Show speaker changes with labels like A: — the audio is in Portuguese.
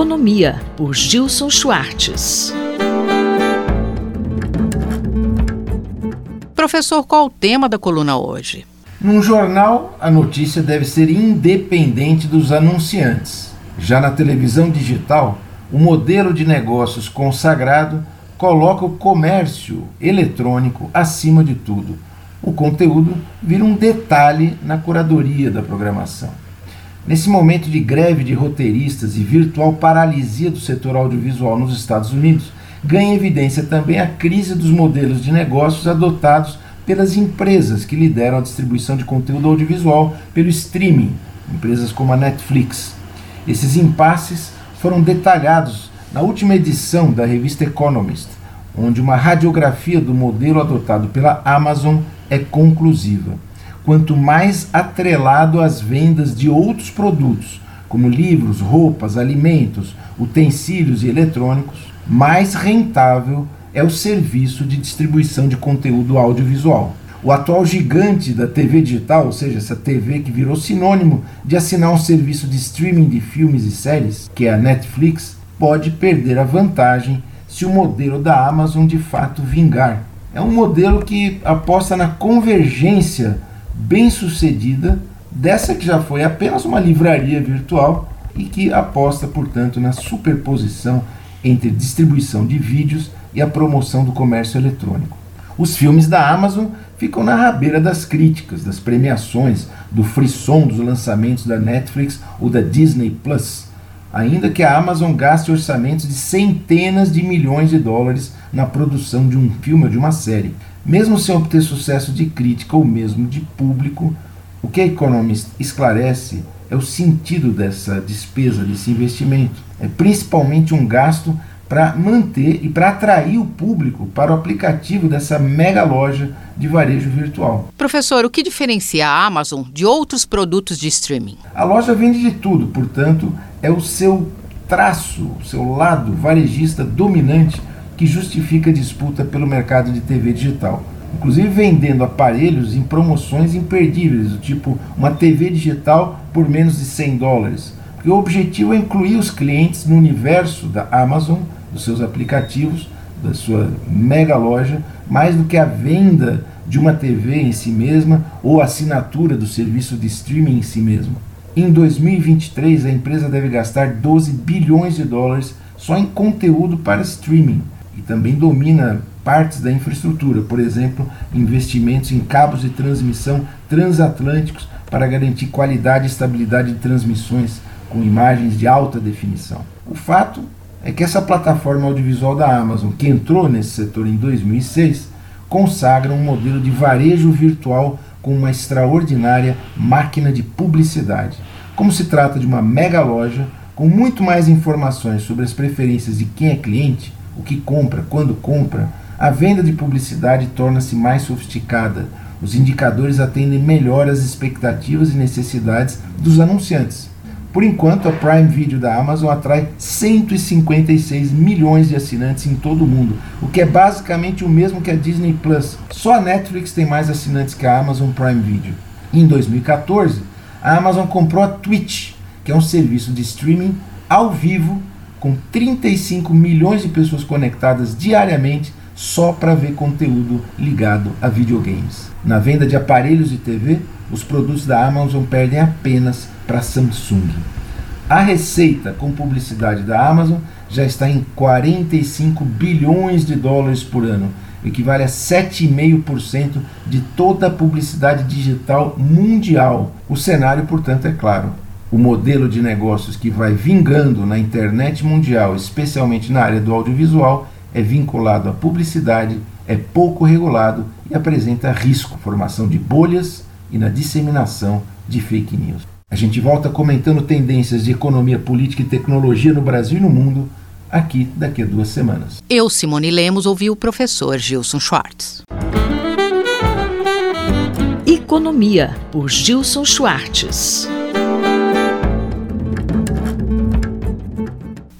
A: Economia, por Gilson Schwartz.
B: Professor, qual o tema da coluna hoje?
C: Num jornal, a notícia deve ser independente dos anunciantes. Já na televisão digital, o modelo de negócios consagrado coloca o comércio eletrônico acima de tudo. O conteúdo vira um detalhe na curadoria da programação. Nesse momento de greve de roteiristas e virtual paralisia do setor audiovisual nos Estados Unidos, ganha evidência também a crise dos modelos de negócios adotados pelas empresas que lideram a distribuição de conteúdo audiovisual pelo streaming, empresas como a Netflix. Esses impasses foram detalhados na última edição da revista Economist, onde uma radiografia do modelo adotado pela Amazon é conclusiva quanto mais atrelado às vendas de outros produtos, como livros, roupas, alimentos, utensílios e eletrônicos, mais rentável é o serviço de distribuição de conteúdo audiovisual. O atual gigante da TV digital, ou seja, essa TV que virou sinônimo de assinar um serviço de streaming de filmes e séries, que é a Netflix, pode perder a vantagem se o modelo da Amazon de fato vingar. É um modelo que aposta na convergência bem-sucedida dessa que já foi apenas uma livraria virtual e que aposta, portanto, na superposição entre distribuição de vídeos e a promoção do comércio eletrônico. Os filmes da Amazon ficam na rabeira das críticas, das premiações, do frisson dos lançamentos da Netflix ou da Disney Plus, ainda que a Amazon gaste orçamentos de centenas de milhões de dólares na produção de um filme ou de uma série. Mesmo sem obter sucesso de crítica ou mesmo de público, o que a Economist esclarece é o sentido dessa despesa, desse investimento. É principalmente um gasto para manter e para atrair o público para o aplicativo dessa mega loja de varejo virtual.
B: Professor, o que diferencia a Amazon de outros produtos de streaming?
C: A loja vende de tudo, portanto, é o seu traço, o seu lado varejista dominante que justifica a disputa pelo mercado de TV digital. Inclusive vendendo aparelhos em promoções imperdíveis, tipo uma TV digital por menos de 100 dólares. Porque o objetivo é incluir os clientes no universo da Amazon, dos seus aplicativos, da sua mega loja, mais do que a venda de uma TV em si mesma ou a assinatura do serviço de streaming em si mesmo. Em 2023, a empresa deve gastar 12 bilhões de dólares só em conteúdo para streaming e também domina partes da infraestrutura, por exemplo, investimentos em cabos de transmissão transatlânticos para garantir qualidade e estabilidade de transmissões com imagens de alta definição. O fato é que essa plataforma audiovisual da Amazon, que entrou nesse setor em 2006, consagra um modelo de varejo virtual com uma extraordinária máquina de publicidade. Como se trata de uma mega loja com muito mais informações sobre as preferências de quem é cliente, o que compra, quando compra, a venda de publicidade torna-se mais sofisticada. Os indicadores atendem melhor às expectativas e necessidades dos anunciantes. Por enquanto, a Prime Video da Amazon atrai 156 milhões de assinantes em todo o mundo, o que é basicamente o mesmo que a Disney Plus. Só a Netflix tem mais assinantes que a Amazon Prime Video. Em 2014, a Amazon comprou a Twitch, que é um serviço de streaming ao vivo com 35 milhões de pessoas conectadas diariamente só para ver conteúdo ligado a videogames. Na venda de aparelhos de TV, os produtos da Amazon perdem apenas para Samsung. A receita com publicidade da Amazon já está em 45 bilhões de dólares por ano, equivale a 7,5% de toda a publicidade digital mundial. O cenário, portanto, é claro o modelo de negócios que vai vingando na internet mundial, especialmente na área do audiovisual, é vinculado à publicidade, é pouco regulado e apresenta risco, formação de bolhas e na disseminação de fake news. A gente volta comentando tendências de economia, política e tecnologia no Brasil e no mundo aqui daqui a duas semanas.
B: Eu, Simone Lemos, ouvi o professor Gilson Schwartz.
A: Economia, por Gilson Schwartz.